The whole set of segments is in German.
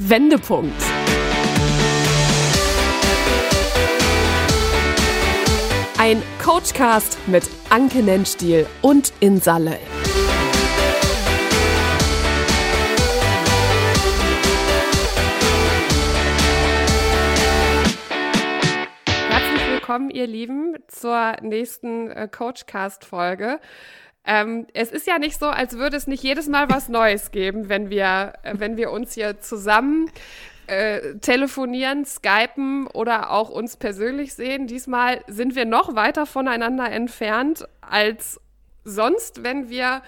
Wendepunkt. Ein Coachcast mit Anke Nennstiel und Insalle. Herzlich willkommen, ihr Lieben, zur nächsten äh, Coachcast-Folge. Ähm, es ist ja nicht so, als würde es nicht jedes Mal was Neues geben, wenn wir, äh, wenn wir uns hier zusammen äh, telefonieren, skypen oder auch uns persönlich sehen. Diesmal sind wir noch weiter voneinander entfernt als sonst, wenn wir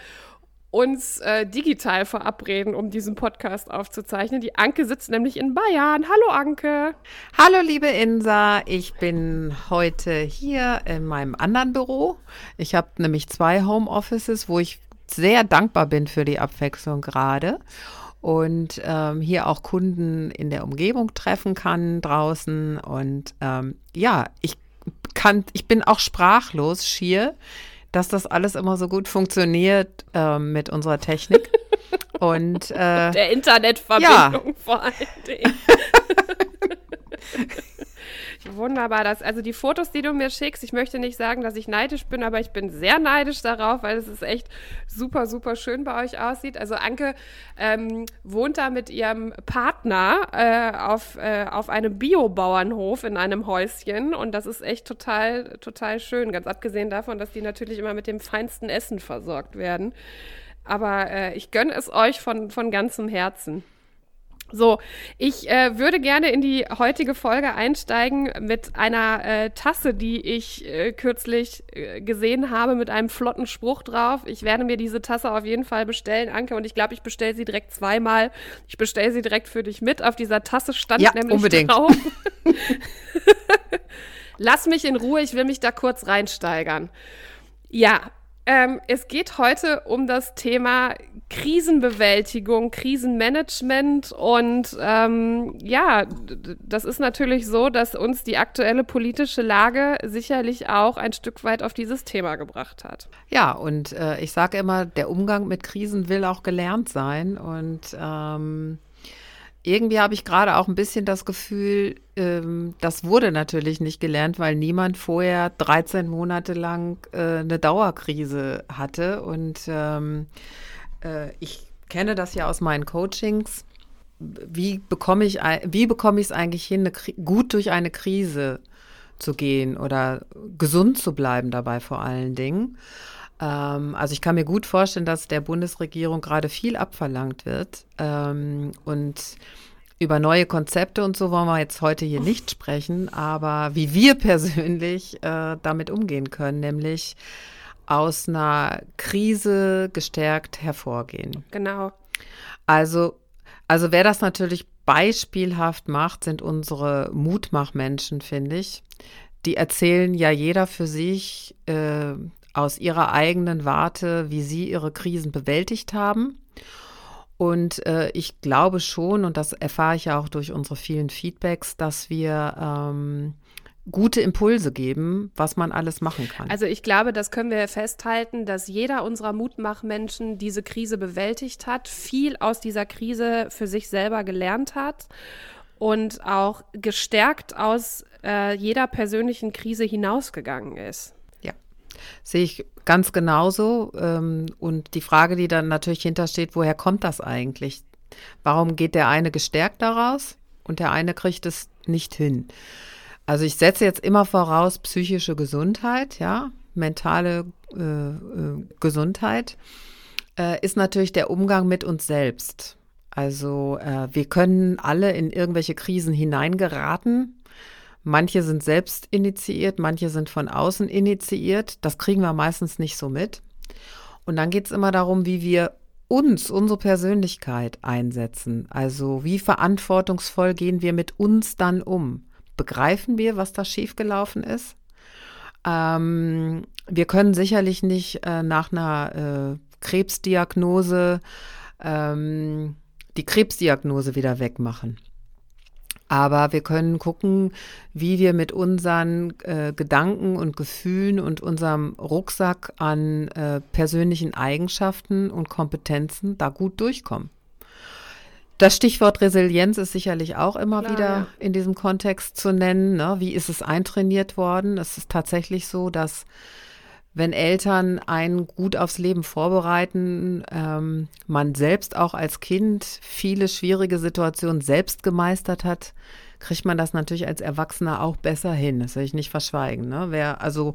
uns äh, digital verabreden, um diesen Podcast aufzuzeichnen. Die Anke sitzt nämlich in Bayern. Hallo Anke. Hallo liebe Insa, ich bin heute hier in meinem anderen Büro. Ich habe nämlich zwei Homeoffices, wo ich sehr dankbar bin für die Abwechslung gerade und ähm, hier auch Kunden in der Umgebung treffen kann draußen und ähm, ja, ich kann, ich bin auch sprachlos schier dass das alles immer so gut funktioniert äh, mit unserer Technik. Und äh, der Internetverbindung ja. vor allen Dingen. Wunderbar, das, also die Fotos, die du mir schickst, ich möchte nicht sagen, dass ich neidisch bin, aber ich bin sehr neidisch darauf, weil es ist echt super, super schön bei euch aussieht. Also Anke ähm, wohnt da mit ihrem Partner äh, auf, äh, auf einem Biobauernhof in einem Häuschen und das ist echt total, total schön, ganz abgesehen davon, dass die natürlich immer mit dem feinsten Essen versorgt werden. Aber äh, ich gönne es euch von, von ganzem Herzen. So, ich äh, würde gerne in die heutige Folge einsteigen mit einer äh, Tasse, die ich äh, kürzlich äh, gesehen habe, mit einem flotten Spruch drauf. Ich werde mir diese Tasse auf jeden Fall bestellen, Anke, und ich glaube, ich bestelle sie direkt zweimal. Ich bestelle sie direkt für dich mit. Auf dieser Tasse stand ja, nämlich unbedingt. drauf. Lass mich in Ruhe, ich will mich da kurz reinsteigern. Ja, ähm, es geht heute um das Thema Krisenbewältigung, Krisenmanagement und ähm, ja, das ist natürlich so, dass uns die aktuelle politische Lage sicherlich auch ein Stück weit auf dieses Thema gebracht hat. Ja, und äh, ich sage immer, der Umgang mit Krisen will auch gelernt sein und ähm irgendwie habe ich gerade auch ein bisschen das Gefühl, ähm, das wurde natürlich nicht gelernt, weil niemand vorher 13 Monate lang äh, eine Dauerkrise hatte. Und ähm, äh, ich kenne das ja aus meinen Coachings. Wie bekomme ich wie bekomme ich es eigentlich hin, gut durch eine Krise zu gehen oder gesund zu bleiben dabei vor allen Dingen? Ähm, also ich kann mir gut vorstellen, dass der Bundesregierung gerade viel abverlangt wird. Ähm, und über neue Konzepte und so wollen wir jetzt heute hier nicht sprechen, aber wie wir persönlich äh, damit umgehen können, nämlich aus einer Krise gestärkt hervorgehen. Genau. Also, also wer das natürlich beispielhaft macht, sind unsere Mutmachmenschen, finde ich. Die erzählen ja jeder für sich äh, aus ihrer eigenen Warte, wie sie ihre Krisen bewältigt haben. Und äh, ich glaube schon, und das erfahre ich ja auch durch unsere vielen Feedbacks, dass wir ähm, gute Impulse geben, was man alles machen kann. Also ich glaube, das können wir festhalten, dass jeder unserer Mutmachmenschen diese Krise bewältigt hat, viel aus dieser Krise für sich selber gelernt hat und auch gestärkt aus äh, jeder persönlichen Krise hinausgegangen ist. Sehe ich ganz genauso. Ähm, und die Frage, die dann natürlich hintersteht, woher kommt das eigentlich? Warum geht der eine gestärkt daraus und der eine kriegt es nicht hin? Also ich setze jetzt immer voraus psychische Gesundheit, ja, mentale äh, äh, Gesundheit äh, ist natürlich der Umgang mit uns selbst. Also äh, wir können alle in irgendwelche Krisen hineingeraten Manche sind selbst initiiert, manche sind von außen initiiert. Das kriegen wir meistens nicht so mit. Und dann geht es immer darum, wie wir uns, unsere Persönlichkeit einsetzen. Also wie verantwortungsvoll gehen wir mit uns dann um? Begreifen wir, was da schiefgelaufen ist? Ähm, wir können sicherlich nicht äh, nach einer äh, Krebsdiagnose ähm, die Krebsdiagnose wieder wegmachen. Aber wir können gucken, wie wir mit unseren äh, Gedanken und Gefühlen und unserem Rucksack an äh, persönlichen Eigenschaften und Kompetenzen da gut durchkommen. Das Stichwort Resilienz ist sicherlich auch immer Klar, wieder ja. in diesem Kontext zu nennen. Ne? Wie ist es eintrainiert worden? Es ist tatsächlich so, dass wenn Eltern einen gut aufs Leben vorbereiten, ähm, man selbst auch als Kind viele schwierige Situationen selbst gemeistert hat, kriegt man das natürlich als Erwachsener auch besser hin. Das will ich nicht verschweigen. Ne? Wer also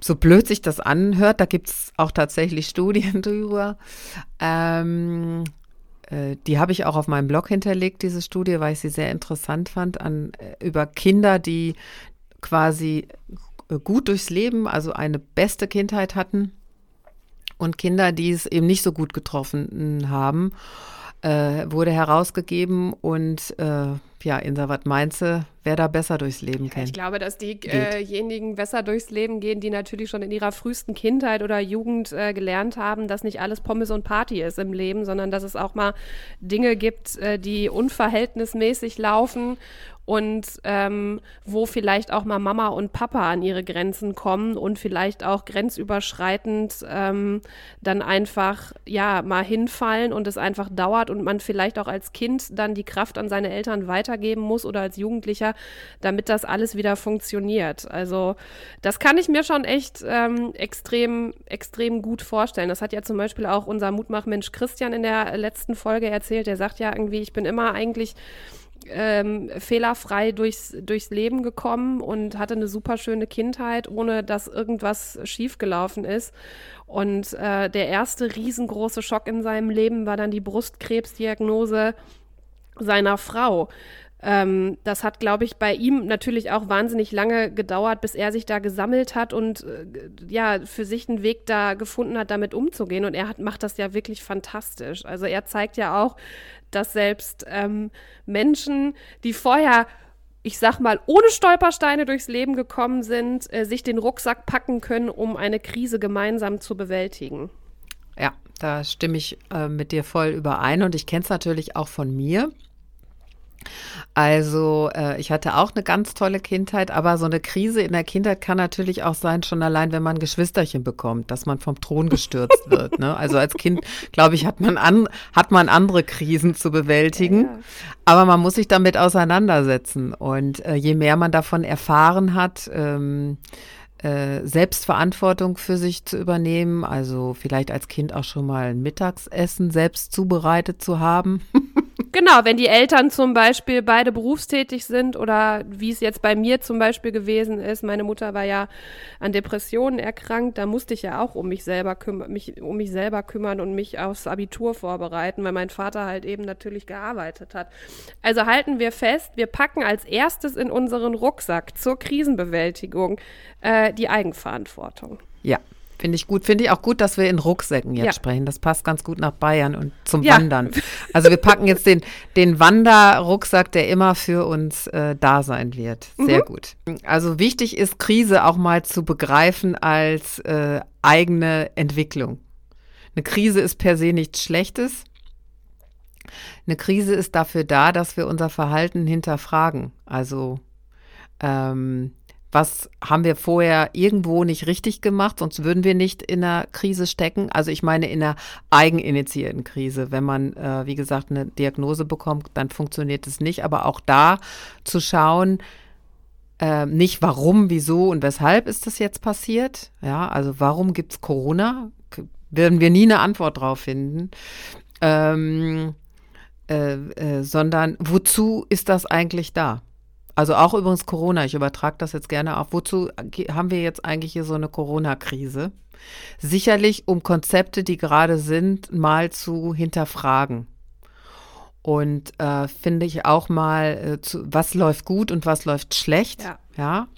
so blöd sich das anhört, da gibt es auch tatsächlich Studien drüber. Ähm, äh, die habe ich auch auf meinem Blog hinterlegt, diese Studie, weil ich sie sehr interessant fand, an, äh, über Kinder, die quasi gut durchs Leben, also eine beste Kindheit hatten und Kinder, die es eben nicht so gut getroffen haben, äh, wurde herausgegeben und äh, ja, Insa, was meinst du, wer da besser durchs Leben kennt? Ich glaube, dass diejenigen besser durchs Leben gehen, die natürlich schon in ihrer frühesten Kindheit oder Jugend äh, gelernt haben, dass nicht alles Pommes und Party ist im Leben, sondern dass es auch mal Dinge gibt, äh, die unverhältnismäßig laufen und ähm, wo vielleicht auch mal Mama und Papa an ihre Grenzen kommen und vielleicht auch grenzüberschreitend ähm, dann einfach ja mal hinfallen und es einfach dauert und man vielleicht auch als Kind dann die Kraft an seine Eltern weitergeben muss oder als Jugendlicher, damit das alles wieder funktioniert. Also das kann ich mir schon echt ähm, extrem, extrem gut vorstellen. Das hat ja zum Beispiel auch unser Mutmachmensch Christian in der letzten Folge erzählt. Der sagt ja irgendwie, ich bin immer eigentlich ähm, fehlerfrei durchs, durchs Leben gekommen und hatte eine super schöne Kindheit, ohne dass irgendwas schiefgelaufen ist. Und äh, der erste riesengroße Schock in seinem Leben war dann die Brustkrebsdiagnose seiner Frau. Ähm, das hat, glaube ich, bei ihm natürlich auch wahnsinnig lange gedauert, bis er sich da gesammelt hat und äh, ja, für sich einen Weg da gefunden hat, damit umzugehen. Und er hat, macht das ja wirklich fantastisch. Also er zeigt ja auch, dass selbst ähm, Menschen, die vorher ich sag mal, ohne Stolpersteine durchs Leben gekommen sind, äh, sich den Rucksack packen können, um eine Krise gemeinsam zu bewältigen. Ja, da stimme ich äh, mit dir voll überein und ich kenne es natürlich auch von mir. Also äh, ich hatte auch eine ganz tolle Kindheit, aber so eine Krise in der Kindheit kann natürlich auch sein, schon allein, wenn man Geschwisterchen bekommt, dass man vom Thron gestürzt wird. Ne? Also als Kind, glaube ich, hat man, an, hat man andere Krisen zu bewältigen, ja, ja. aber man muss sich damit auseinandersetzen. Und äh, je mehr man davon erfahren hat, ähm, äh, Selbstverantwortung für sich zu übernehmen, also vielleicht als Kind auch schon mal ein Mittagsessen selbst zubereitet zu haben. Genau, wenn die Eltern zum Beispiel beide berufstätig sind oder wie es jetzt bei mir zum Beispiel gewesen ist, meine Mutter war ja an Depressionen erkrankt, da musste ich ja auch um mich selber kümmern, mich um mich selber kümmern und mich aufs Abitur vorbereiten, weil mein Vater halt eben natürlich gearbeitet hat. Also halten wir fest, wir packen als erstes in unseren Rucksack zur Krisenbewältigung äh, die Eigenverantwortung. Ja, Finde ich gut. Finde ich auch gut, dass wir in Rucksäcken jetzt ja. sprechen. Das passt ganz gut nach Bayern und zum ja. Wandern. Also wir packen jetzt den, den Wanderrucksack, der immer für uns äh, da sein wird. Sehr mhm. gut. Also wichtig ist, Krise auch mal zu begreifen als äh, eigene Entwicklung. Eine Krise ist per se nichts Schlechtes. Eine Krise ist dafür da, dass wir unser Verhalten hinterfragen. Also ähm, was haben wir vorher irgendwo nicht richtig gemacht, sonst würden wir nicht in einer Krise stecken. Also ich meine in einer eigeninitiierten Krise. Wenn man, äh, wie gesagt, eine Diagnose bekommt, dann funktioniert es nicht. Aber auch da zu schauen, äh, nicht warum, wieso und weshalb ist das jetzt passiert. Ja, also warum gibt es Corona? Werden wir nie eine Antwort drauf finden. Ähm, äh, äh sondern wozu ist das eigentlich da? Also auch übrigens Corona, ich übertrage das jetzt gerne auf. Wozu haben wir jetzt eigentlich hier so eine Corona-Krise? Sicherlich, um Konzepte, die gerade sind, mal zu hinterfragen. Und äh, finde ich auch mal, äh, zu, was läuft gut und was läuft schlecht. Ja. ja?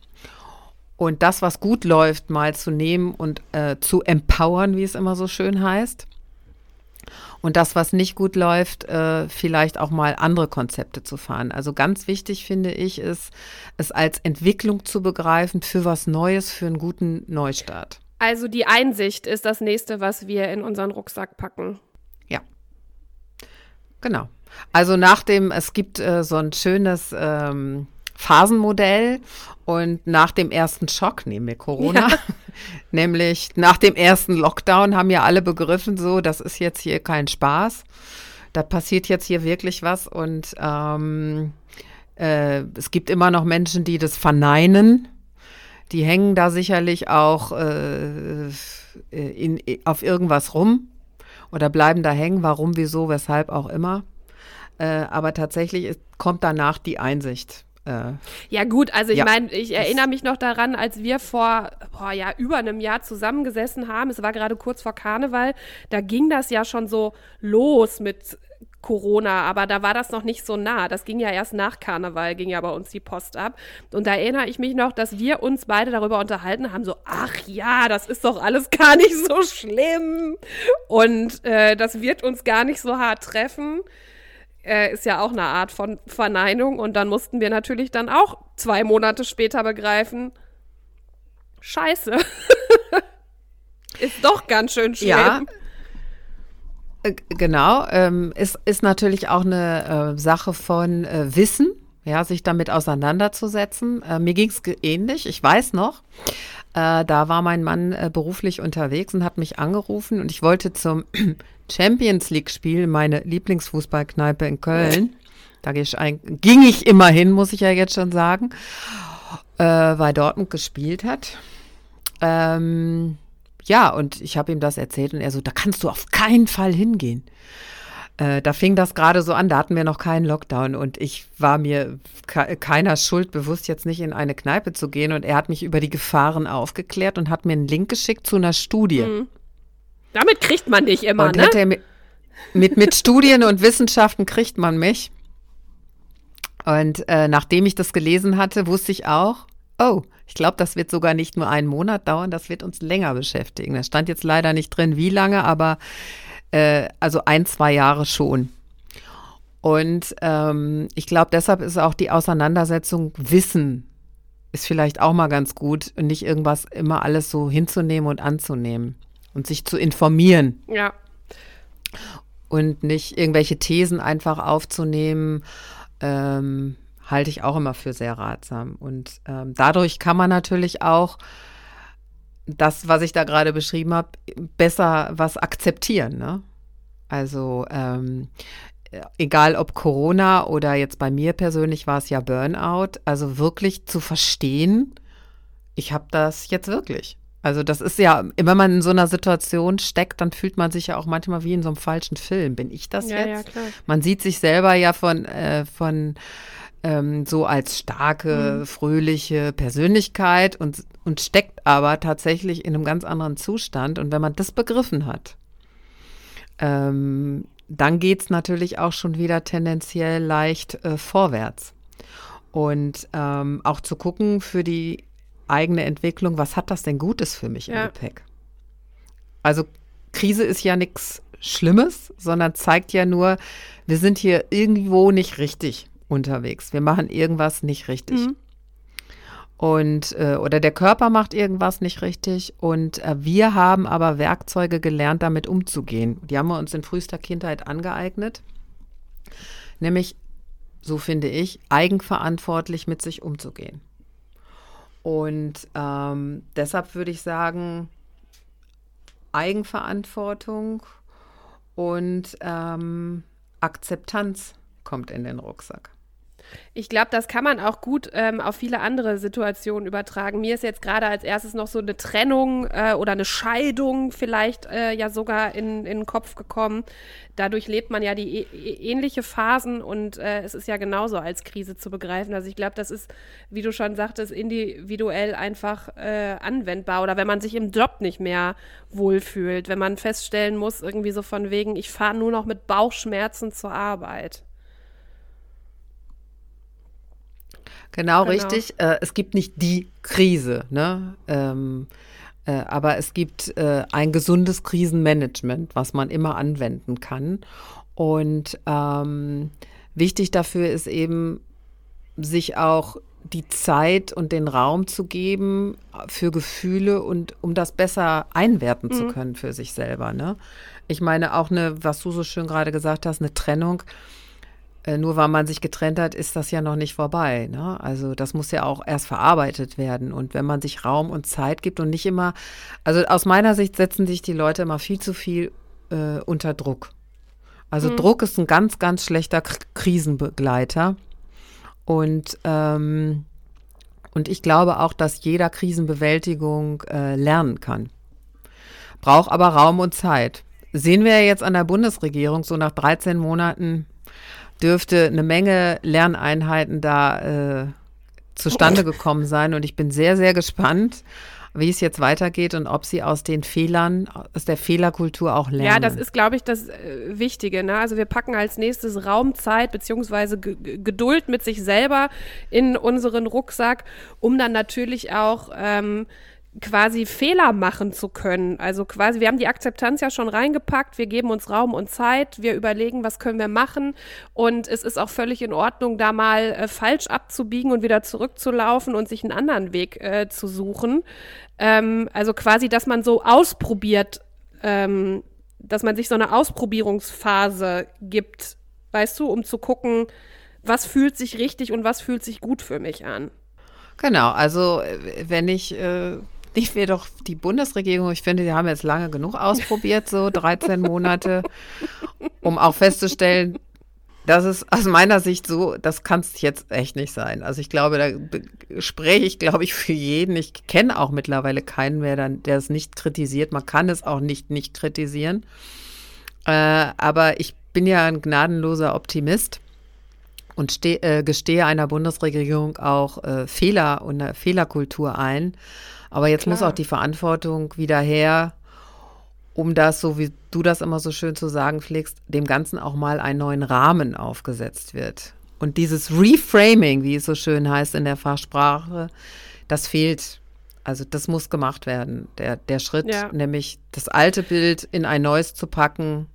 Und das, was gut läuft, mal zu nehmen und äh, zu empowern, wie es immer so schön heißt und das, was nicht gut läuft, äh, vielleicht auch mal andere Konzepte zu fahren. Also ganz wichtig finde ich, ist, es als Entwicklung zu begreifen für was Neues, für einen guten Neustart. Also die Einsicht ist das nächste, was wir in unseren Rucksack packen. Ja. Genau. Also nach dem, es gibt äh, so ein schönes ähm, Phasenmodell und nach dem ersten Schock, nehmen wir Corona, ja. nämlich nach dem ersten Lockdown haben ja alle begriffen, so, das ist jetzt hier kein Spaß. da passiert jetzt hier wirklich was und ähm, äh, es gibt immer noch Menschen, die das verneinen. Die hängen da sicherlich auch äh, in, auf irgendwas rum oder bleiben da hängen, warum, wieso, weshalb auch immer. Äh, aber tatsächlich ist, kommt danach die Einsicht. Äh, ja gut, also ich ja. meine, ich erinnere mich noch daran, als wir vor boah, ja, über einem Jahr zusammengesessen haben, es war gerade kurz vor Karneval, da ging das ja schon so los mit Corona, aber da war das noch nicht so nah. Das ging ja erst nach Karneval, ging ja bei uns die Post ab. Und da erinnere ich mich noch, dass wir uns beide darüber unterhalten haben, so, ach ja, das ist doch alles gar nicht so schlimm. Und äh, das wird uns gar nicht so hart treffen. Äh, ist ja auch eine Art von Verneinung. Und dann mussten wir natürlich dann auch zwei Monate später begreifen, scheiße. ist doch ganz schön schlimm. Ja. Äh, genau, ähm, ist, ist natürlich auch eine äh, Sache von äh, Wissen, ja, sich damit auseinanderzusetzen. Äh, mir ging es ähnlich, ich weiß noch, äh, da war mein Mann äh, beruflich unterwegs und hat mich angerufen und ich wollte zum Champions League-Spiel, meine Lieblingsfußballkneipe in Köln. Da ging ich immer hin, muss ich ja jetzt schon sagen, weil Dortmund gespielt hat. Ähm, ja, und ich habe ihm das erzählt und er so, da kannst du auf keinen Fall hingehen. Äh, da fing das gerade so an, da hatten wir noch keinen Lockdown und ich war mir ke keiner Schuld bewusst, jetzt nicht in eine Kneipe zu gehen. Und er hat mich über die Gefahren aufgeklärt und hat mir einen Link geschickt zu einer Studie. Mhm. Damit kriegt man dich immer, und ne? Mit, mit, mit Studien und Wissenschaften kriegt man mich. Und äh, nachdem ich das gelesen hatte, wusste ich auch, oh, ich glaube, das wird sogar nicht nur einen Monat dauern, das wird uns länger beschäftigen. Da stand jetzt leider nicht drin, wie lange, aber äh, also ein, zwei Jahre schon. Und ähm, ich glaube, deshalb ist auch die Auseinandersetzung Wissen ist vielleicht auch mal ganz gut und nicht irgendwas immer alles so hinzunehmen und anzunehmen und sich zu informieren. Ja. Und nicht irgendwelche Thesen einfach aufzunehmen. Ähm, halte ich auch immer für sehr ratsam. Und ähm, dadurch kann man natürlich auch das, was ich da gerade beschrieben habe, besser was akzeptieren. Ne? Also ähm, egal ob Corona oder jetzt bei mir persönlich war es ja Burnout, also wirklich zu verstehen, ich habe das jetzt wirklich. Also das ist ja, wenn man in so einer Situation steckt, dann fühlt man sich ja auch manchmal wie in so einem falschen Film. Bin ich das ja, jetzt? Ja, man sieht sich selber ja von, äh, von ähm, so als starke, mhm. fröhliche Persönlichkeit und, und steckt aber tatsächlich in einem ganz anderen Zustand. Und wenn man das begriffen hat, ähm, dann geht es natürlich auch schon wieder tendenziell leicht äh, vorwärts. Und ähm, auch zu gucken für die eigene Entwicklung, was hat das denn Gutes für mich ja. im Gepäck? Also Krise ist ja nichts Schlimmes, sondern zeigt ja nur, wir sind hier irgendwo nicht richtig unterwegs. Wir machen irgendwas nicht richtig. Mhm. Und äh, oder der Körper macht irgendwas nicht richtig und äh, wir haben aber Werkzeuge gelernt, damit umzugehen. Die haben wir uns in frühester Kindheit angeeignet, nämlich, so finde ich, eigenverantwortlich mit sich umzugehen. Und ähm, deshalb würde ich sagen, Eigenverantwortung und ähm, Akzeptanz kommt in den Rucksack. Ich glaube, das kann man auch gut ähm, auf viele andere Situationen übertragen. Mir ist jetzt gerade als erstes noch so eine Trennung äh, oder eine Scheidung vielleicht äh, ja sogar in, in den Kopf gekommen. Dadurch lebt man ja die e ähnliche Phasen und äh, es ist ja genauso als Krise zu begreifen. Also ich glaube, das ist, wie du schon sagtest, individuell einfach äh, anwendbar. Oder wenn man sich im Job nicht mehr wohlfühlt, wenn man feststellen muss, irgendwie so von wegen, ich fahre nur noch mit Bauchschmerzen zur Arbeit. Genau, genau. richtig. Äh, es gibt nicht die Krise, ne? Ähm, äh, aber es gibt äh, ein gesundes Krisenmanagement, was man immer anwenden kann. Und ähm, wichtig dafür ist eben, sich auch die Zeit und den Raum zu geben für Gefühle und um das besser einwerten mhm. zu können für sich selber. Ne? Ich meine auch eine, was du so schön gerade gesagt hast, eine Trennung äh, nur weil man sich getrennt hat, ist das ja noch nicht vorbei. Ne? Also das muss ja auch erst verarbeitet werden. Und wenn man sich Raum und Zeit gibt und nicht immer, also aus meiner Sicht setzen sich die Leute immer viel zu viel äh, unter Druck. Also mhm. Druck ist ein ganz, ganz schlechter K Krisenbegleiter. Und, ähm, und ich glaube auch, dass jeder Krisenbewältigung äh, lernen kann. Braucht aber Raum und Zeit. Sehen wir jetzt an der Bundesregierung, so nach 13 Monaten dürfte eine Menge Lerneinheiten da äh, zustande gekommen sein. Und ich bin sehr, sehr gespannt, wie es jetzt weitergeht und ob sie aus den Fehlern, aus der Fehlerkultur auch lernen. Ja, das ist, glaube ich, das äh, Wichtige. Ne? Also wir packen als nächstes Raumzeit beziehungsweise Geduld mit sich selber in unseren Rucksack, um dann natürlich auch ähm, quasi Fehler machen zu können. Also quasi, wir haben die Akzeptanz ja schon reingepackt, wir geben uns Raum und Zeit, wir überlegen, was können wir machen und es ist auch völlig in Ordnung, da mal äh, falsch abzubiegen und wieder zurückzulaufen und sich einen anderen Weg äh, zu suchen. Ähm, also quasi, dass man so ausprobiert, ähm, dass man sich so eine Ausprobierungsphase gibt, weißt du, um zu gucken, was fühlt sich richtig und was fühlt sich gut für mich an. Genau, also äh, wenn ich äh, nicht wir doch die Bundesregierung, ich finde, die haben jetzt lange genug ausprobiert, so 13 Monate, um auch festzustellen, dass es aus meiner Sicht so, das kann es jetzt echt nicht sein. Also ich glaube, da spreche ich, glaube ich, für jeden. Ich kenne auch mittlerweile keinen mehr, der es nicht kritisiert. Man kann es auch nicht nicht kritisieren. Äh, aber ich bin ja ein gnadenloser Optimist und steh, äh, gestehe einer Bundesregierung auch äh, Fehler und eine Fehlerkultur ein. Aber jetzt Klar. muss auch die Verantwortung wieder her, um das, so wie du das immer so schön zu sagen pflegst, dem Ganzen auch mal einen neuen Rahmen aufgesetzt wird. Und dieses Reframing, wie es so schön heißt in der Fachsprache, das fehlt. Also das muss gemacht werden. Der, der Schritt, ja. nämlich das alte Bild in ein neues zu packen,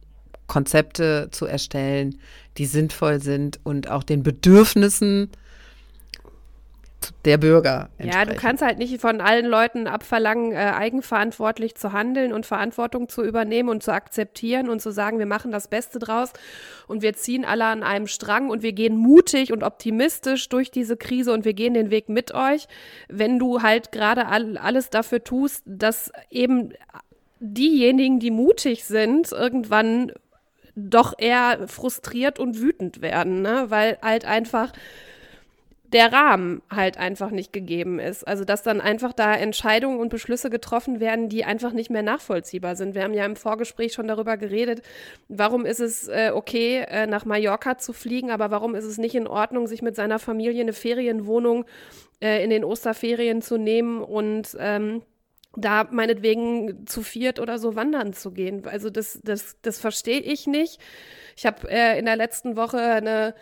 Konzepte zu erstellen, die sinnvoll sind und auch den Bedürfnissen der Bürger. Ja, du kannst halt nicht von allen Leuten abverlangen, äh, eigenverantwortlich zu handeln und Verantwortung zu übernehmen und zu akzeptieren und zu sagen, wir machen das Beste draus und wir ziehen alle an einem Strang und wir gehen mutig und optimistisch durch diese Krise und wir gehen den Weg mit euch, wenn du halt gerade all, alles dafür tust, dass eben diejenigen, die mutig sind, irgendwann doch eher frustriert und wütend werden, ne? weil halt einfach der Rahmen halt einfach nicht gegeben ist. Also dass dann einfach da Entscheidungen und Beschlüsse getroffen werden, die einfach nicht mehr nachvollziehbar sind. Wir haben ja im Vorgespräch schon darüber geredet, warum ist es äh, okay, äh, nach Mallorca zu fliegen, aber warum ist es nicht in Ordnung, sich mit seiner Familie eine Ferienwohnung äh, in den Osterferien zu nehmen und ähm, da meinetwegen zu viert oder so wandern zu gehen. Also das, das, das verstehe ich nicht. Ich habe äh, in der letzten Woche eine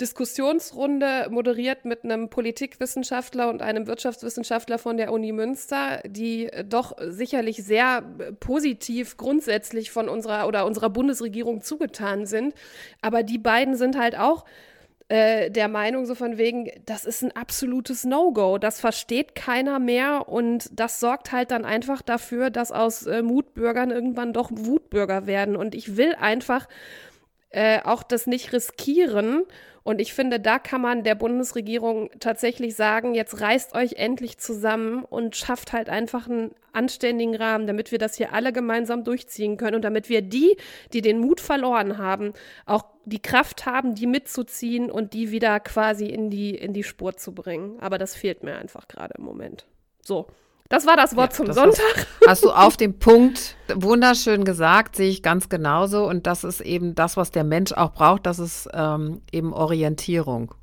Diskussionsrunde moderiert mit einem Politikwissenschaftler und einem Wirtschaftswissenschaftler von der Uni Münster, die doch sicherlich sehr positiv grundsätzlich von unserer oder unserer Bundesregierung zugetan sind. Aber die beiden sind halt auch äh, der Meinung, so von wegen, das ist ein absolutes No-Go. Das versteht keiner mehr und das sorgt halt dann einfach dafür, dass aus äh, Mutbürgern irgendwann doch Wutbürger werden. Und ich will einfach äh, auch das nicht riskieren und ich finde, da kann man der Bundesregierung tatsächlich sagen, jetzt reißt euch endlich zusammen und schafft halt einfach einen anständigen Rahmen, damit wir das hier alle gemeinsam durchziehen können und damit wir die, die den Mut verloren haben, auch die Kraft haben, die mitzuziehen und die wieder quasi in die, in die Spur zu bringen. Aber das fehlt mir einfach gerade im Moment. So. Das war das Wort ja, zum das Sonntag. Hast, hast, du auf den Punkt wunderschön gesagt, sehe ich ganz genauso. Und das ist eben das, was der Mensch auch braucht, das ist ähm, eben Orientierung.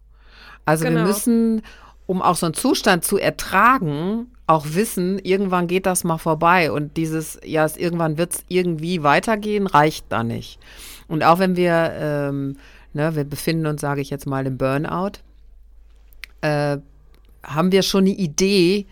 Also genau. wir müssen, um auch so einen Zustand zu ertragen, auch wissen, irgendwann geht das mal vorbei. Und dieses, ja, es, irgendwann wird es irgendwie weitergehen, reicht da nicht. Und auch wenn wir, ähm, ne, wir befinden uns, sage ich jetzt mal, im Burnout, äh, haben wir schon eine Idee,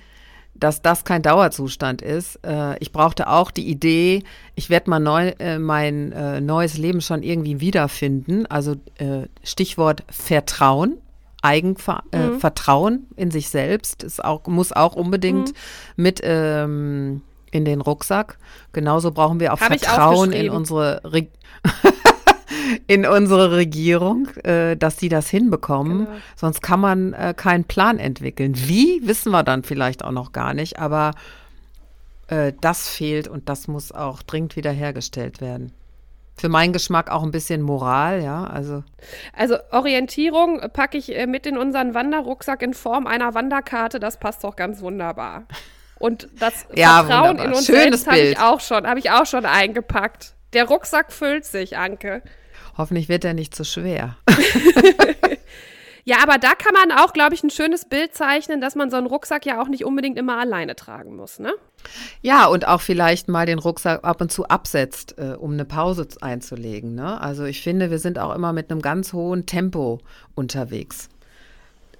dass das kein Dauerzustand ist. Äh, ich brauchte auch die Idee, ich werde mal neu, äh, mein äh, neues Leben schon irgendwie wiederfinden. Also äh, Stichwort Vertrauen. Eigenvertrauen äh, mhm. in sich selbst ist auch, muss auch unbedingt mhm. mit ähm, in den Rucksack. Genauso brauchen wir auch Hab Vertrauen in unsere Re in unsere Regierung, äh, dass die das hinbekommen. Genau. Sonst kann man äh, keinen Plan entwickeln. Wie, wissen wir dann vielleicht auch noch gar nicht, aber äh, das fehlt und das muss auch dringend wiederhergestellt werden. Für meinen Geschmack auch ein bisschen Moral, ja. Also, also Orientierung packe ich äh, mit in unseren Wanderrucksack in Form einer Wanderkarte. Das passt doch ganz wunderbar. Und das ja, Vertrauen wunderbar. in uns Schönes selbst habe ich auch schon, habe ich auch schon eingepackt. Der Rucksack füllt sich, Anke. Hoffentlich wird er nicht zu schwer. Ja, aber da kann man auch, glaube ich, ein schönes Bild zeichnen, dass man so einen Rucksack ja auch nicht unbedingt immer alleine tragen muss, ne? Ja, und auch vielleicht mal den Rucksack ab und zu absetzt, äh, um eine Pause einzulegen. Ne? Also ich finde, wir sind auch immer mit einem ganz hohen Tempo unterwegs.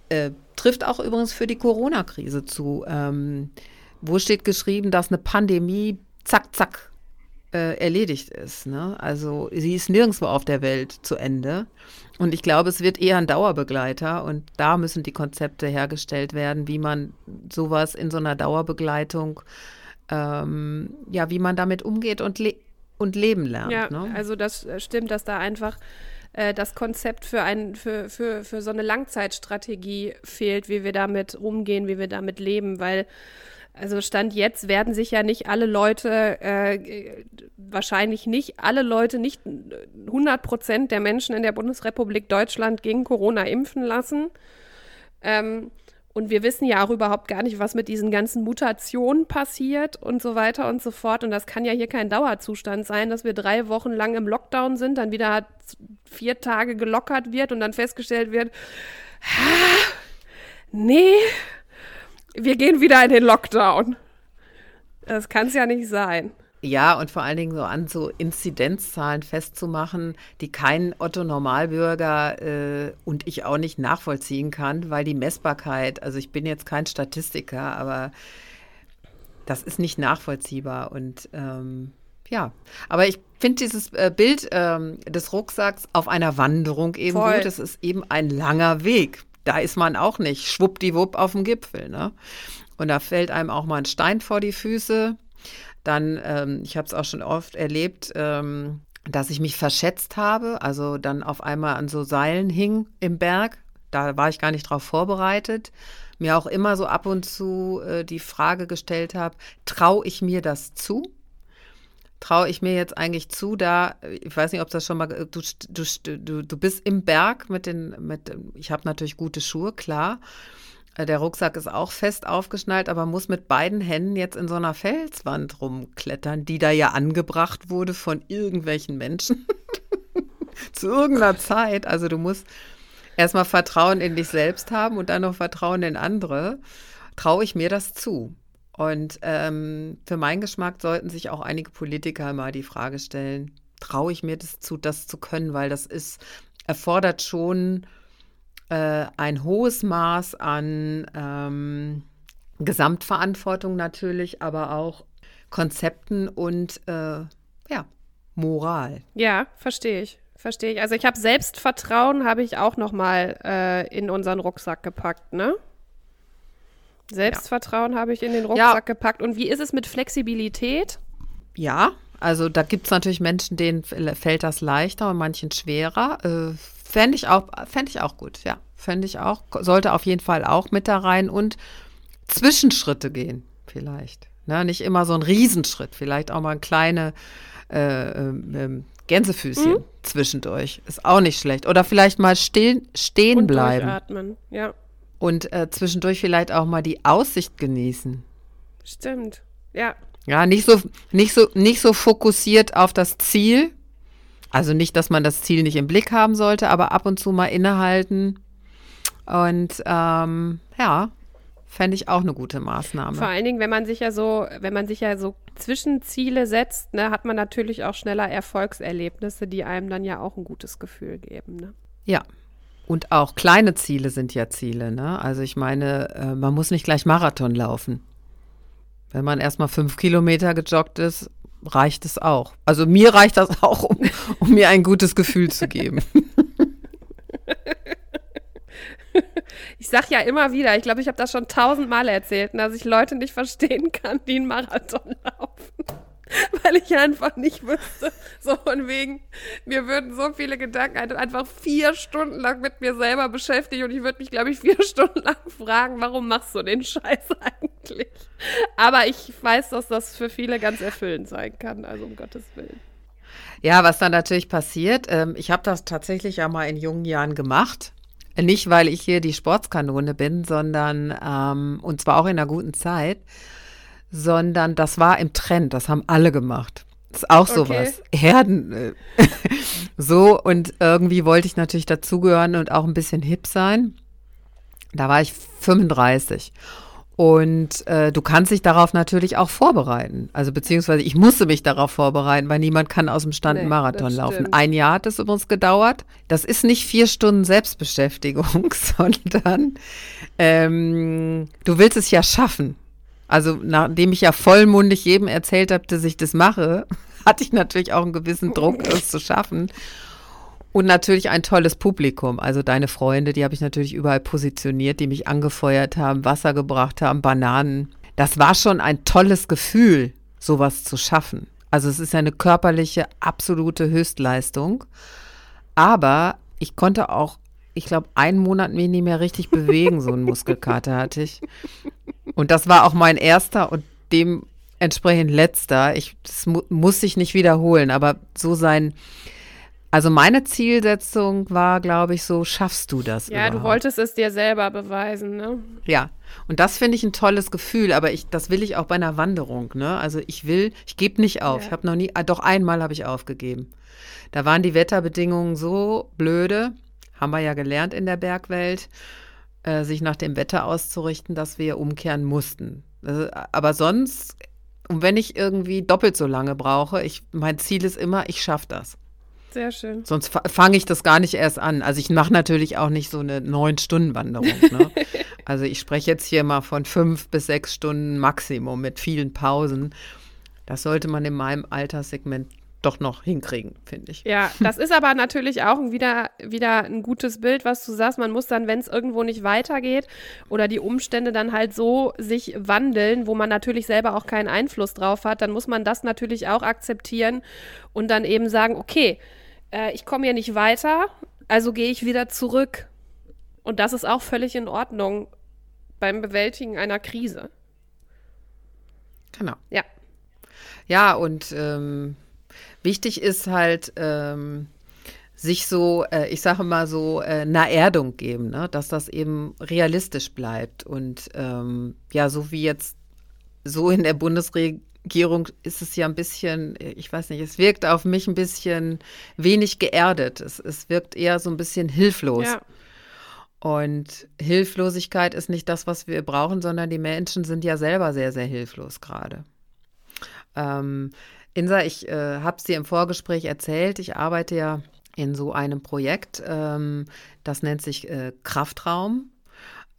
Äh, trifft auch übrigens für die Corona-Krise zu. Ähm, wo steht geschrieben, dass eine Pandemie zack, zack äh, erledigt ist. Ne? Also sie ist nirgendwo auf der Welt zu Ende. Und ich glaube, es wird eher ein Dauerbegleiter. Und da müssen die Konzepte hergestellt werden, wie man sowas in so einer Dauerbegleitung, ähm, ja, wie man damit umgeht und, le und leben lernt. Ja, ne? also das äh, stimmt, dass da einfach äh, das Konzept für, ein, für, für, für so eine Langzeitstrategie fehlt, wie wir damit umgehen, wie wir damit leben, weil also Stand jetzt werden sich ja nicht alle Leute, äh, wahrscheinlich nicht alle Leute, nicht 100 Prozent der Menschen in der Bundesrepublik Deutschland gegen Corona impfen lassen. Ähm, und wir wissen ja auch überhaupt gar nicht, was mit diesen ganzen Mutationen passiert und so weiter und so fort. Und das kann ja hier kein Dauerzustand sein, dass wir drei Wochen lang im Lockdown sind, dann wieder vier Tage gelockert wird und dann festgestellt wird, "Ah, nee, wir gehen wieder in den Lockdown. Das kann es ja nicht sein. Ja, und vor allen Dingen so an so Inzidenzzahlen festzumachen, die kein Otto-Normalbürger äh, und ich auch nicht nachvollziehen kann, weil die Messbarkeit, also ich bin jetzt kein Statistiker, aber das ist nicht nachvollziehbar. Und ähm, ja, aber ich finde dieses äh, Bild ähm, des Rucksacks auf einer Wanderung eben Voll. gut. Es ist eben ein langer Weg. Da ist man auch nicht schwuppdiwupp auf dem Gipfel. Ne? Und da fällt einem auch mal ein Stein vor die Füße. Dann, ähm, ich habe es auch schon oft erlebt, ähm, dass ich mich verschätzt habe, also dann auf einmal an so Seilen hing im Berg. Da war ich gar nicht drauf vorbereitet. Mir auch immer so ab und zu äh, die Frage gestellt habe, traue ich mir das zu? Traue ich mir jetzt eigentlich zu, da, ich weiß nicht, ob das schon mal, du, du, du, du bist im Berg mit den, mit, ich habe natürlich gute Schuhe, klar. Äh, Der Rucksack ist auch fest aufgeschnallt, aber muss mit beiden Händen jetzt in so einer Felswand rumklettern, die da ja angebracht wurde von irgendwelchen Menschen zu irgendeiner Zeit. Also du musst erstmal Vertrauen in dich selbst haben und dann noch Vertrauen in andere. Traue ich mir das zu? Und ähm, für meinen Geschmack sollten sich auch einige Politiker mal die Frage stellen, traue ich mir das zu, das zu können, weil das ist, erfordert schon äh, ein hohes Maß an ähm, Gesamtverantwortung natürlich, aber auch Konzepten und äh, ja, Moral. Ja, verstehe ich. Verstehe ich. Also ich habe Selbstvertrauen, habe ich auch noch mal äh, in unseren Rucksack gepackt, ne? Selbstvertrauen habe ich in den Rucksack Ja. gepackt. Und wie ist es mit Flexibilität? Ja, also da gibt es natürlich Menschen, denen fällt das leichter und manchen schwerer. Äh, Fände ich, auch- fänd ich auch gut, ja. Fände ich auch. Sollte auf jeden Fall auch mit da rein und Zwischenschritte gehen, vielleicht. Ne, nicht immer so ein Riesenschritt, vielleicht auch mal ein kleine äh, ähm, ähm, Gänsefüßchen zwischendurch. Ist auch nicht schlecht. Oder vielleicht mal still, stehen Und bleiben durchatmen. Ja, und äh, zwischendurch vielleicht auch mal die Aussicht genießen. stimmt. Ja, Ja, nicht so, nicht so, nicht so fokussiert auf das Ziel. Also nicht, dass man das Ziel nicht im Blick haben sollte, aber ab und zu mal innehalten. Und ähm, ja, fände ich auch eine gute Maßnahme. vor allen Dingen, wenn man sich ja so, wenn man sich ja so Zwischenziele setzt, ne, hat man natürlich auch schneller Erfolgserlebnisse, die einem dann ja auch ein gutes Gefühl geben. Ne? Ja. Und auch kleine Ziele sind ja Ziele, ne? Also ich meine, äh, man muss nicht gleich Marathon laufen. Wenn man erstmal fünf Kilometer gejoggt ist, reicht es auch. Also mir reicht das auch, um, um mir ein gutes Gefühl zu geben. Ich sag ja immer wieder, ich glaube, ich habe das schon tausendmal erzählt, dass ich Leute nicht verstehen kann, die einen Marathon laufen. Weil ich einfach nicht wüsste, so von wegen, mir würden so viele Gedanken ein- einfach vier Stunden lang mit mir selber beschäftigen und ich würde mich, glaube ich, vier Stunden lang fragen, warum machst du den Scheiß eigentlich? Aber ich weiß, dass das für viele ganz erfüllend sein kann, also um Gottes Willen. Ja, was dann natürlich passiert, ähm, ich habe das tatsächlich ja mal in jungen Jahren gemacht. Nicht, weil ich hier die Sportskanone bin, sondern, ähm, und zwar auch in einer guten Zeit, sondern das war im Trend, das haben alle gemacht. Das ist auch sowas. Okay. Herden. Äh, so, und irgendwie wollte ich natürlich dazugehören und auch ein bisschen hip sein. Da war ich 35. Und äh, du kannst dich darauf natürlich auch vorbereiten. Also beziehungsweise ich musste mich darauf vorbereiten, weil niemand kann aus dem Stand nee, einen Marathon laufen. Ein Jahr hat es übrigens gedauert. Das ist nicht vier Stunden Selbstbeschäftigung, sondern ähm, du willst es ja schaffen. Also nachdem ich ja vollmundig jedem erzählt habe, dass ich das mache, hatte ich natürlich auch einen gewissen Druck, das zu schaffen. Und natürlich ein tolles Publikum. Also deine Freunde, die habe ich natürlich überall positioniert, die mich angefeuert haben, Wasser gebracht haben, Bananen. Das war schon ein tolles Gefühl, sowas zu schaffen. Also es ist eine körperliche, absolute Höchstleistung. Aber ich konnte auch, ich glaube, einen Monat mich nicht mehr richtig bewegen. So einen Muskelkater hatte ich. Und das war auch mein erster und dementsprechend letzter. Ich, das mu muss ich nicht wiederholen, aber so sein also meine Zielsetzung war, glaube ich, so, schaffst du das? Ja, überhaupt? du wolltest es dir selber beweisen, ne? Ja, und das finde ich ein tolles Gefühl, aber ich, das will ich auch bei einer Wanderung, ne? Also ich will, ich gebe nicht auf. Ja. Ich habe noch nie, ah, doch einmal habe ich aufgegeben. Da waren die Wetterbedingungen so blöde, haben wir ja gelernt in der Bergwelt, äh, sich nach dem Wetter auszurichten, dass wir umkehren mussten. Also, aber sonst, und wenn ich irgendwie doppelt so lange brauche, ich, mein Ziel ist immer, ich schaffe das. Sehr schön. Sonst fange ich das gar nicht erst an. Also ich mache natürlich auch nicht so eine neun-Stunden-Wanderung. Ne? also ich spreche jetzt hier mal von fünf bis sechs Stunden Maximum mit vielen Pausen. Das sollte man in meinem Alterssegment doch noch hinkriegen, finde ich. Ja, das ist aber natürlich auch wieder, wieder ein gutes Bild, was du sagst. Man muss dann, wenn es irgendwo nicht weitergeht oder die Umstände dann halt so sich wandeln, wo man natürlich selber auch keinen Einfluss drauf hat, dann muss man das natürlich auch akzeptieren und dann eben sagen, okay, äh, ich komme hier nicht weiter, also gehe ich wieder zurück. Und das ist auch völlig in Ordnung beim Bewältigen einer Krise. Genau. Ja. Ja, und ähm, wichtig ist halt, ähm, sich so, äh, ich sage mal so, äh, eine Erdung geben, ne? dass das eben realistisch bleibt. Und ähm, ja, so wie jetzt so in der Bundesregierung Regierung ist es ja ein bisschen, ich weiß nicht, es wirkt auf mich ein bisschen wenig geerdet. Es, es wirkt eher so ein bisschen hilflos. Ja. Und Hilflosigkeit ist nicht das, was wir brauchen, sondern die Menschen sind ja selber sehr, sehr hilflos gerade. Ähm, Insa, ich äh, habe es dir im Vorgespräch erzählt, ich arbeite ja in so einem Projekt, ähm, das nennt sich äh, Kraftraum.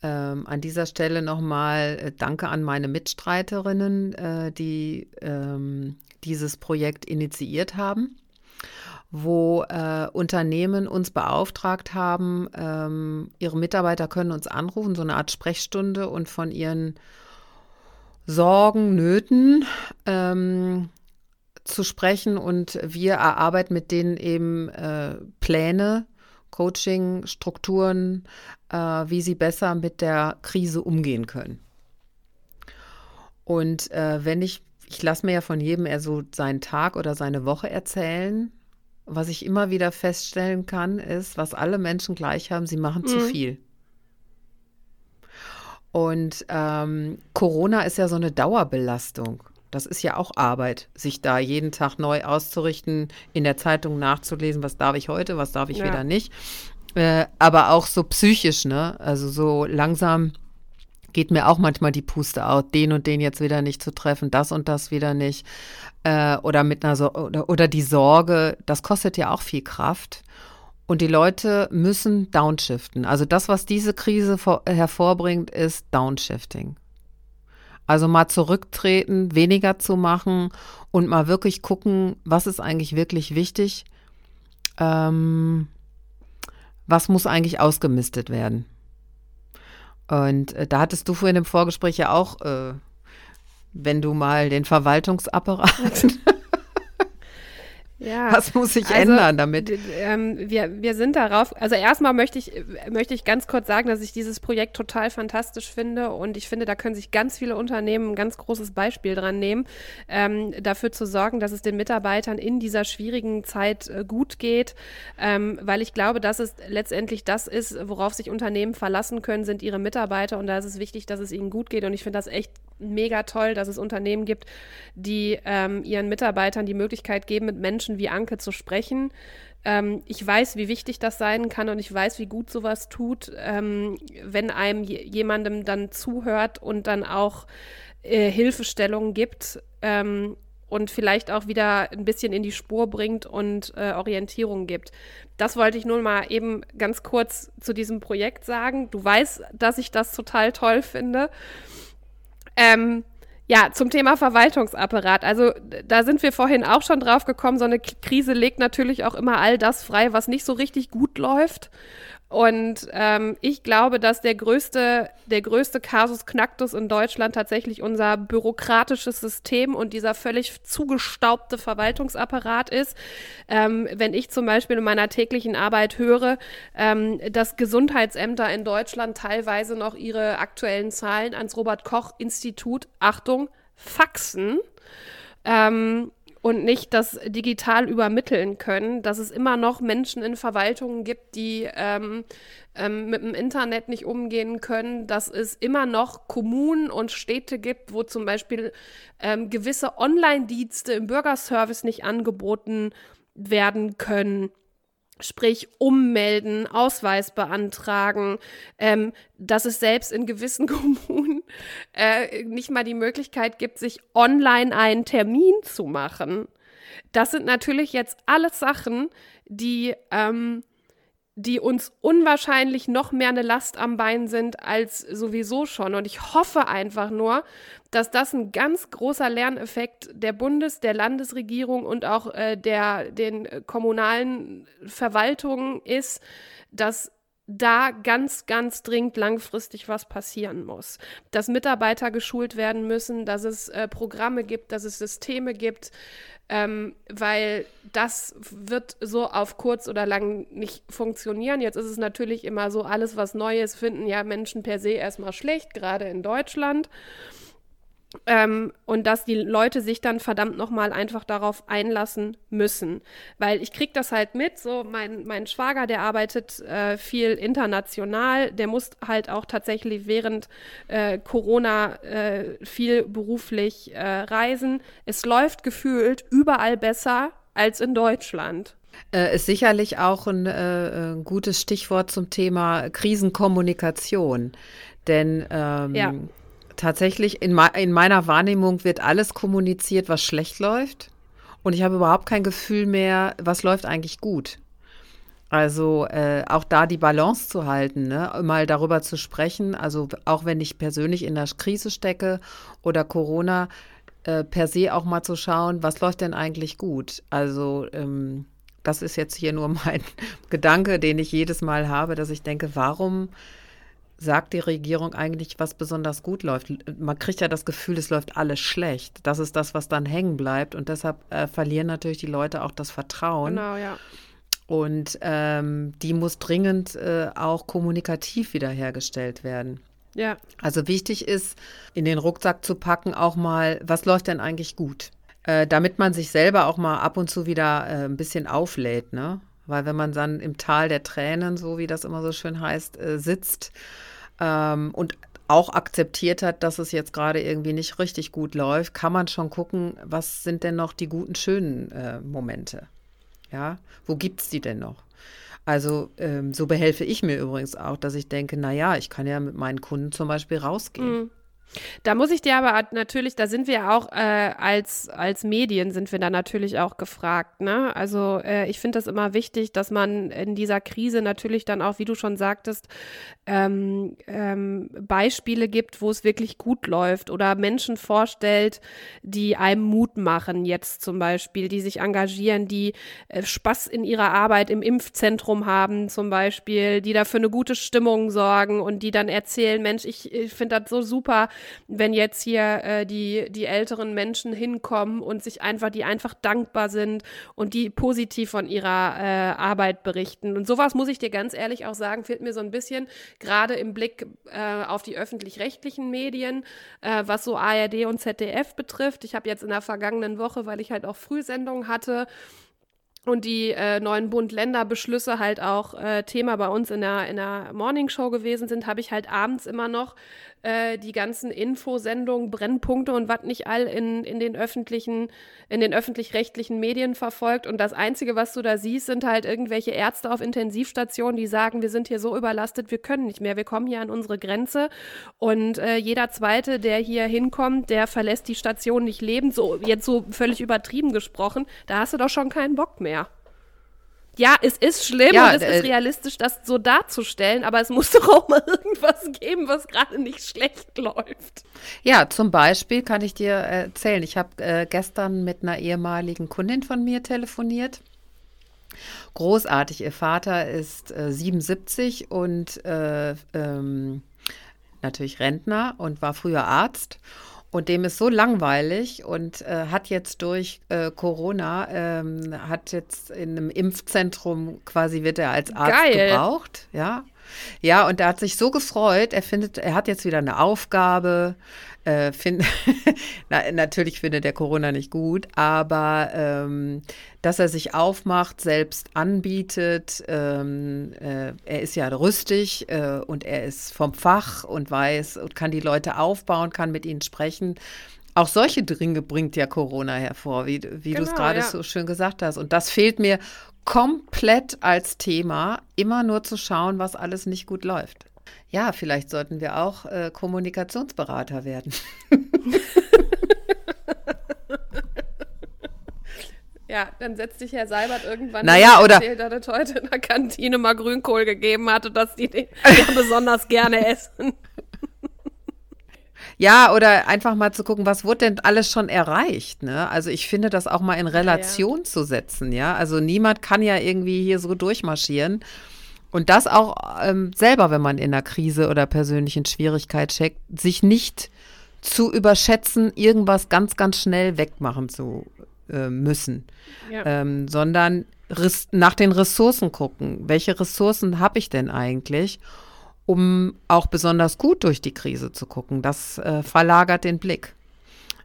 Ähm, an dieser Stelle nochmal äh, Danke an meine Mitstreiterinnen, äh, die ähm, dieses Projekt initiiert haben, wo äh, Unternehmen uns beauftragt haben, ähm, ihre Mitarbeiter können uns anrufen, so eine Art Sprechstunde und von ihren Sorgen, Nöten ähm, zu sprechen und wir erarbeiten mit denen eben äh, Pläne, Coaching, Strukturen, äh, wie sie besser mit der Krise umgehen können. Und äh, wenn ich, ich lasse mir ja von jedem eher so seinen Tag oder seine Woche erzählen. Was ich immer wieder feststellen kann, ist, was alle Menschen gleich haben, sie machen mhm. zu viel. Und ähm, Corona ist ja so eine Dauerbelastung. Das ist ja auch Arbeit, sich da jeden Tag neu auszurichten, in der Zeitung nachzulesen, was darf ich heute, was darf ich ja. wieder nicht. Äh, aber auch so psychisch, ne? Also so langsam geht mir auch manchmal die Puste aus, den und den jetzt wieder nicht zu treffen, das und das wieder nicht. Äh, oder mit einer so oder, oder die Sorge, das kostet ja auch viel Kraft. Und die Leute müssen downshiften. Also das, was diese Krise vor, hervorbringt, ist Downshifting. Also mal zurücktreten, weniger zu machen und mal wirklich gucken, was ist eigentlich wirklich wichtig. Ähm, was muss eigentlich ausgemistet werden? Und äh, da hattest du vorhin im Vorgespräch ja auch, äh, wenn du mal den Verwaltungsapparat Ja, Was muss sich also, ändern damit? Ähm, wir, wir sind darauf, also erstmal möchte ich, möchte ich ganz kurz sagen, dass ich dieses Projekt total fantastisch finde und ich finde, da können sich ganz viele Unternehmen ein ganz großes Beispiel dran nehmen, ähm, dafür zu sorgen, dass es den Mitarbeitern in dieser schwierigen Zeit äh, gut geht, ähm, weil ich glaube, dass es letztendlich das ist, worauf sich Unternehmen verlassen können, sind ihre Mitarbeiter und da ist es wichtig, dass es ihnen gut geht und ich finde das echt mega toll, dass es Unternehmen gibt, die ähm, ihren Mitarbeitern die Möglichkeit geben, mit Menschen wie Anke zu sprechen. Ähm, ich weiß, wie wichtig das sein kann und ich weiß, wie gut sowas tut, ähm, wenn einem jemandem dann zuhört und dann auch äh, Hilfestellungen gibt ähm, und vielleicht auch wieder ein bisschen in die Spur bringt und äh, Orientierung gibt. Das wollte ich nur mal eben ganz kurz zu diesem Projekt sagen. Du weißt, dass ich das total toll finde. Ähm, ja, zum Thema Verwaltungsapparat. Also da sind wir vorhin auch schon drauf gekommen. So eine Krise legt natürlich auch immer all das frei, was nicht so richtig gut läuft. Und ähm, ich glaube, dass der größte, der größte Kasus Knacktus in Deutschland tatsächlich unser bürokratisches System und dieser völlig zugestaubte Verwaltungsapparat ist. Ähm, wenn ich zum Beispiel in meiner täglichen Arbeit höre, ähm, dass Gesundheitsämter in Deutschland teilweise noch ihre aktuellen Zahlen ans Robert Koch Institut, Achtung, faxen. Ähm, und nicht das digital übermitteln können, dass es immer noch Menschen in Verwaltungen gibt, die ähm, ähm, mit dem Internet nicht umgehen können, dass es immer noch Kommunen und Städte gibt, wo zum Beispiel ähm, gewisse Online-Dienste im Bürgerservice nicht angeboten werden können sprich ummelden, Ausweis beantragen, ähm, dass es selbst in gewissen Kommunen äh, nicht mal die Möglichkeit gibt, sich online einen Termin zu machen. Das sind natürlich jetzt alles Sachen, die ähm, die uns unwahrscheinlich noch mehr eine Last am Bein sind als sowieso schon. Und ich hoffe einfach nur, dass das ein ganz großer Lerneffekt der Bundes-, der Landesregierung und auch äh, der, den kommunalen Verwaltungen ist, dass da ganz, ganz dringend langfristig was passieren muss. Dass Mitarbeiter geschult werden müssen, dass es äh, Programme gibt, dass es Systeme gibt, ähm, weil das wird so auf kurz oder lang nicht funktionieren. Jetzt ist es natürlich immer so, alles was Neues finden ja Menschen per se erstmal schlecht, gerade in Deutschland. Ähm, und dass die Leute sich dann verdammt nochmal einfach darauf einlassen müssen. Weil ich kriege das halt mit, so mein, mein Schwager, der arbeitet äh, viel international, der muss halt auch tatsächlich während äh, Corona äh, viel beruflich äh, reisen. Es läuft gefühlt überall besser als in Deutschland. Äh, ist sicherlich auch ein, äh, ein, gutes Stichwort zum Thema Krisenkommunikation. Denn ähm, ja tatsächlich in, in meiner Wahrnehmung wird alles kommuniziert, was schlecht läuft. Und ich habe überhaupt kein Gefühl mehr, was läuft eigentlich gut. Also äh, auch da die Balance zu halten, ne? mal darüber zu sprechen. Also auch wenn ich persönlich in der Krise stecke oder Corona, äh, per se auch mal zu schauen, was läuft denn eigentlich gut. Also ähm, das ist jetzt hier nur mein Gedanke, den ich jedes Mal habe, dass ich denke, warum sagt die Regierung eigentlich, was besonders gut läuft? Man kriegt ja das Gefühl, es läuft alles schlecht. Das ist das, was dann hängen bleibt. Und deshalb äh, verlieren natürlich die Leute auch das Vertrauen. Genau, ja. Und ähm, die muss dringend äh, auch kommunikativ wiederhergestellt werden. Ja. Also wichtig ist, in den Rucksack zu packen, auch mal, was läuft denn eigentlich gut? Äh, damit man sich selber auch mal ab und zu wieder äh, ein bisschen auflädt, ne? Weil wenn man dann im Tal der Tränen, so wie das immer so schön heißt, äh, sitzt, ähm, und auch akzeptiert hat, dass es jetzt gerade irgendwie nicht richtig gut läuft, kann man schon gucken, was sind denn noch die guten, schönen äh, Momente. Ja, wo gibt es die denn noch? Also ähm, so behelfe ich mir übrigens auch, dass ich denke, naja, ich kann ja mit meinen Kunden zum Beispiel rausgehen. Mhm. Da muss ich dir aber natürlich, da sind wir auch äh, als, als Medien sind wir da natürlich auch gefragt. Ne? Also äh, ich finde das immer wichtig, dass man in dieser Krise natürlich dann auch, wie du schon sagtest, ähm, ähm, Beispiele gibt, wo es wirklich gut läuft oder Menschen vorstellt, die einem Mut machen, jetzt zum Beispiel, die sich engagieren, die äh, Spaß in ihrer Arbeit im Impfzentrum haben zum Beispiel, die dafür eine gute Stimmung sorgen und die dann erzählen, Mensch, ich, ich finde das so super, wenn jetzt hier äh, die, die älteren Menschen hinkommen und sich einfach, die einfach dankbar sind und die positiv von ihrer äh, Arbeit berichten. Und sowas muss ich dir ganz ehrlich auch sagen, fehlt mir so ein bisschen, gerade im Blick äh, auf die öffentlich-rechtlichen Medien, äh, was so ARD und ZDF betrifft. Ich habe jetzt in der vergangenen Woche, weil ich halt auch Frühsendungen hatte, und die äh, neuen Bund-Länder-Beschlüsse halt auch äh, Thema bei uns in der, in der Morningshow gewesen sind, habe ich halt abends immer noch äh, die ganzen Infosendungen, Brennpunkte und was nicht all in, in den öffentlichen, in den öffentlich-rechtlichen Medien verfolgt. Und das Einzige, was du da siehst, sind halt irgendwelche Ärzte auf Intensivstationen, die sagen, wir sind hier so überlastet, wir können nicht mehr, wir kommen hier an unsere Grenze. Und äh, jeder Zweite, der hier hinkommt, der verlässt die Station nicht lebend, so jetzt so völlig übertrieben gesprochen, da hast du doch schon keinen Bock mehr. Ja, es ist schlimm ja, und es äh, ist realistisch, das so darzustellen, aber es muss doch auch mal irgendwas geben, was gerade nicht schlecht läuft. Ja, zum Beispiel kann ich dir erzählen, ich habe äh, gestern mit einer ehemaligen Kundin von mir telefoniert. Großartig, ihr Vater ist äh, 77 und äh, ähm, natürlich Rentner und war früher Arzt. Und dem ist so langweilig und äh, hat jetzt durch äh, Corona, ähm, hat jetzt in einem Impfzentrum quasi wird er als Arzt Geil. gebraucht. Ja. Ja, und er hat sich so gefreut. Er findet, er hat jetzt wieder eine Aufgabe. Äh, find, Na, natürlich findet er Corona nicht gut, aber ähm, dass er sich aufmacht, selbst anbietet. Ähm, äh, er ist ja rüstig äh, und er ist vom Fach und weiß und kann die Leute aufbauen, kann mit ihnen sprechen. Auch solche Dinge bringt ja Corona hervor, wie, wie genau, du es gerade ja. so schön gesagt hast. Und das fehlt mir komplett als Thema, immer nur zu schauen, was alles nicht gut läuft. Ja, vielleicht sollten wir auch äh, Kommunikationsberater werden. Ja, dann setzt sich Herr Seibert irgendwann naja, oder erzählt, dass es heute in der Kantine mal Grünkohl gegeben hatte, dass die den ja besonders gerne essen. Ja, oder einfach mal zu gucken, was wurde denn alles schon erreicht, ne? Also ich finde das auch mal in Relation ja, ja. zu setzen, ja? Also niemand kann ja irgendwie hier so durchmarschieren. Und das auch ähm, selber, wenn man in einer Krise oder persönlichen Schwierigkeit checkt, sich nicht zu überschätzen, irgendwas ganz, ganz schnell wegmachen zu äh, müssen, ja. ähm, sondern nach den Ressourcen gucken. Welche Ressourcen habe ich denn eigentlich, um auch besonders gut durch die Krise zu gucken? Das äh, verlagert den Blick.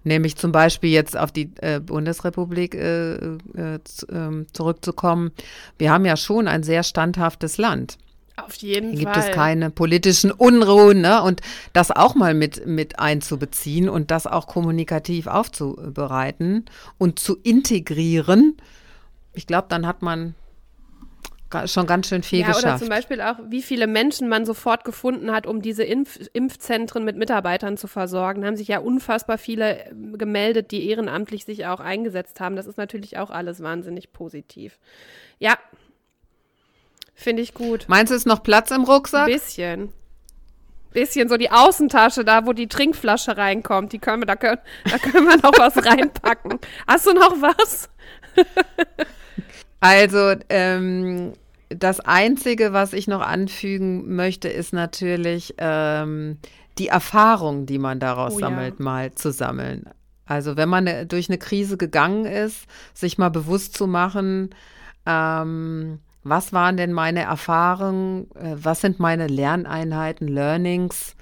Nämlich zum Beispiel jetzt auf die äh, Bundesrepublik äh, äh, ähm, zurückzukommen. Wir haben ja schon ein sehr standhaftes Land. Auf jeden Hier Fall. Gibt es keine politischen Unruhen, ne? Und das auch mal mit, mit einzubeziehen und das auch kommunikativ aufzubereiten und zu integrieren. Ich glaube, dann hat man schon ganz schön viel ja, geschafft. Oder zum Beispiel auch, wie viele Menschen man sofort gefunden hat, um diese Impf Impfzentren mit Mitarbeitern zu versorgen. Da haben sich ja unfassbar viele ähm, gemeldet, die ehrenamtlich sich auch eingesetzt haben. Das ist natürlich auch alles wahnsinnig positiv. Ja, finde ich gut. Meinst du, ist noch Platz im Rucksack? Ein bisschen. Bisschen so die Außentasche da, wo die Trinkflasche reinkommt. Die können wir, da, können, da können wir noch was reinpacken. Hast du noch was? also, ähm, das Einzige, was ich noch anfügen möchte, ist natürlich ähm, die Erfahrung, die man daraus oh, sammelt, ja. mal zu sammeln. Also wenn man ne, durch eine Krise gegangen ist, sich mal bewusst zu machen, ähm, was waren denn meine Erfahrungen, äh, was sind meine Lerneinheiten, Learnings,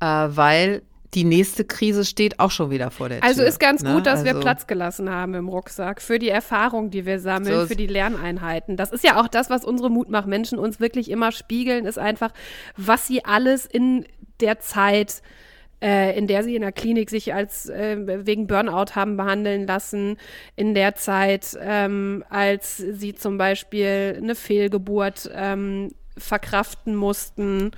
äh, weil die nächste Krise steht auch schon wieder vor der also Tür. Also ist ganz ne? gut, dass also wir Platz gelassen haben im Rucksack für die Erfahrung, die wir sammeln, so für die Lerneinheiten. Das ist ja auch das, was unsere Mutmachmenschen uns wirklich immer spiegeln, ist einfach, was sie alles in der Zeit äh, in der sie in der Klinik sich als äh, wegen Burnout haben behandeln lassen, in der Zeit, ähm, als sie zum Beispiel eine Fehlgeburt ähm, verkraften mussten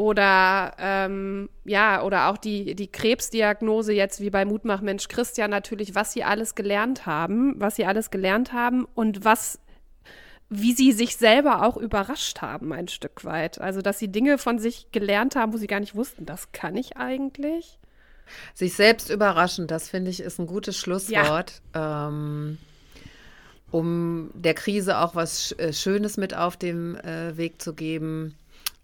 oder ähm, ja, oder auch die, die Krebsdiagnose jetzt wie bei Mutmachmensch Christian natürlich, was sie alles gelernt haben, was sie alles gelernt haben und was wie sie sich selber auch überrascht haben, ein Stück weit. Also, dass sie Dinge von sich gelernt haben, wo sie gar nicht wussten, das kann ich eigentlich. Sich selbst überraschen, das finde ich ist ein gutes Schlusswort. Ja. Ähm, um der Krise auch was äh, Schönes mit auf dem äh, Weg zu geben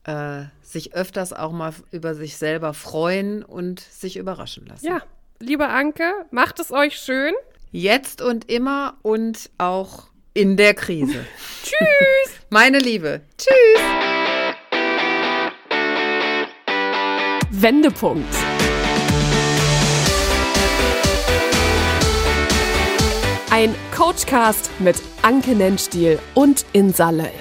äh, sich öfters auch mal über sich selber freuen und sich überraschen lassen. Ja, liebe Anke, macht es euch schön. Jetzt und immer und auch in der Krise. Tschüss. Meine Liebe. Tschüss. Wendepunkt. Ein Coachcast mit Anke Nennstiel und Insa Löll.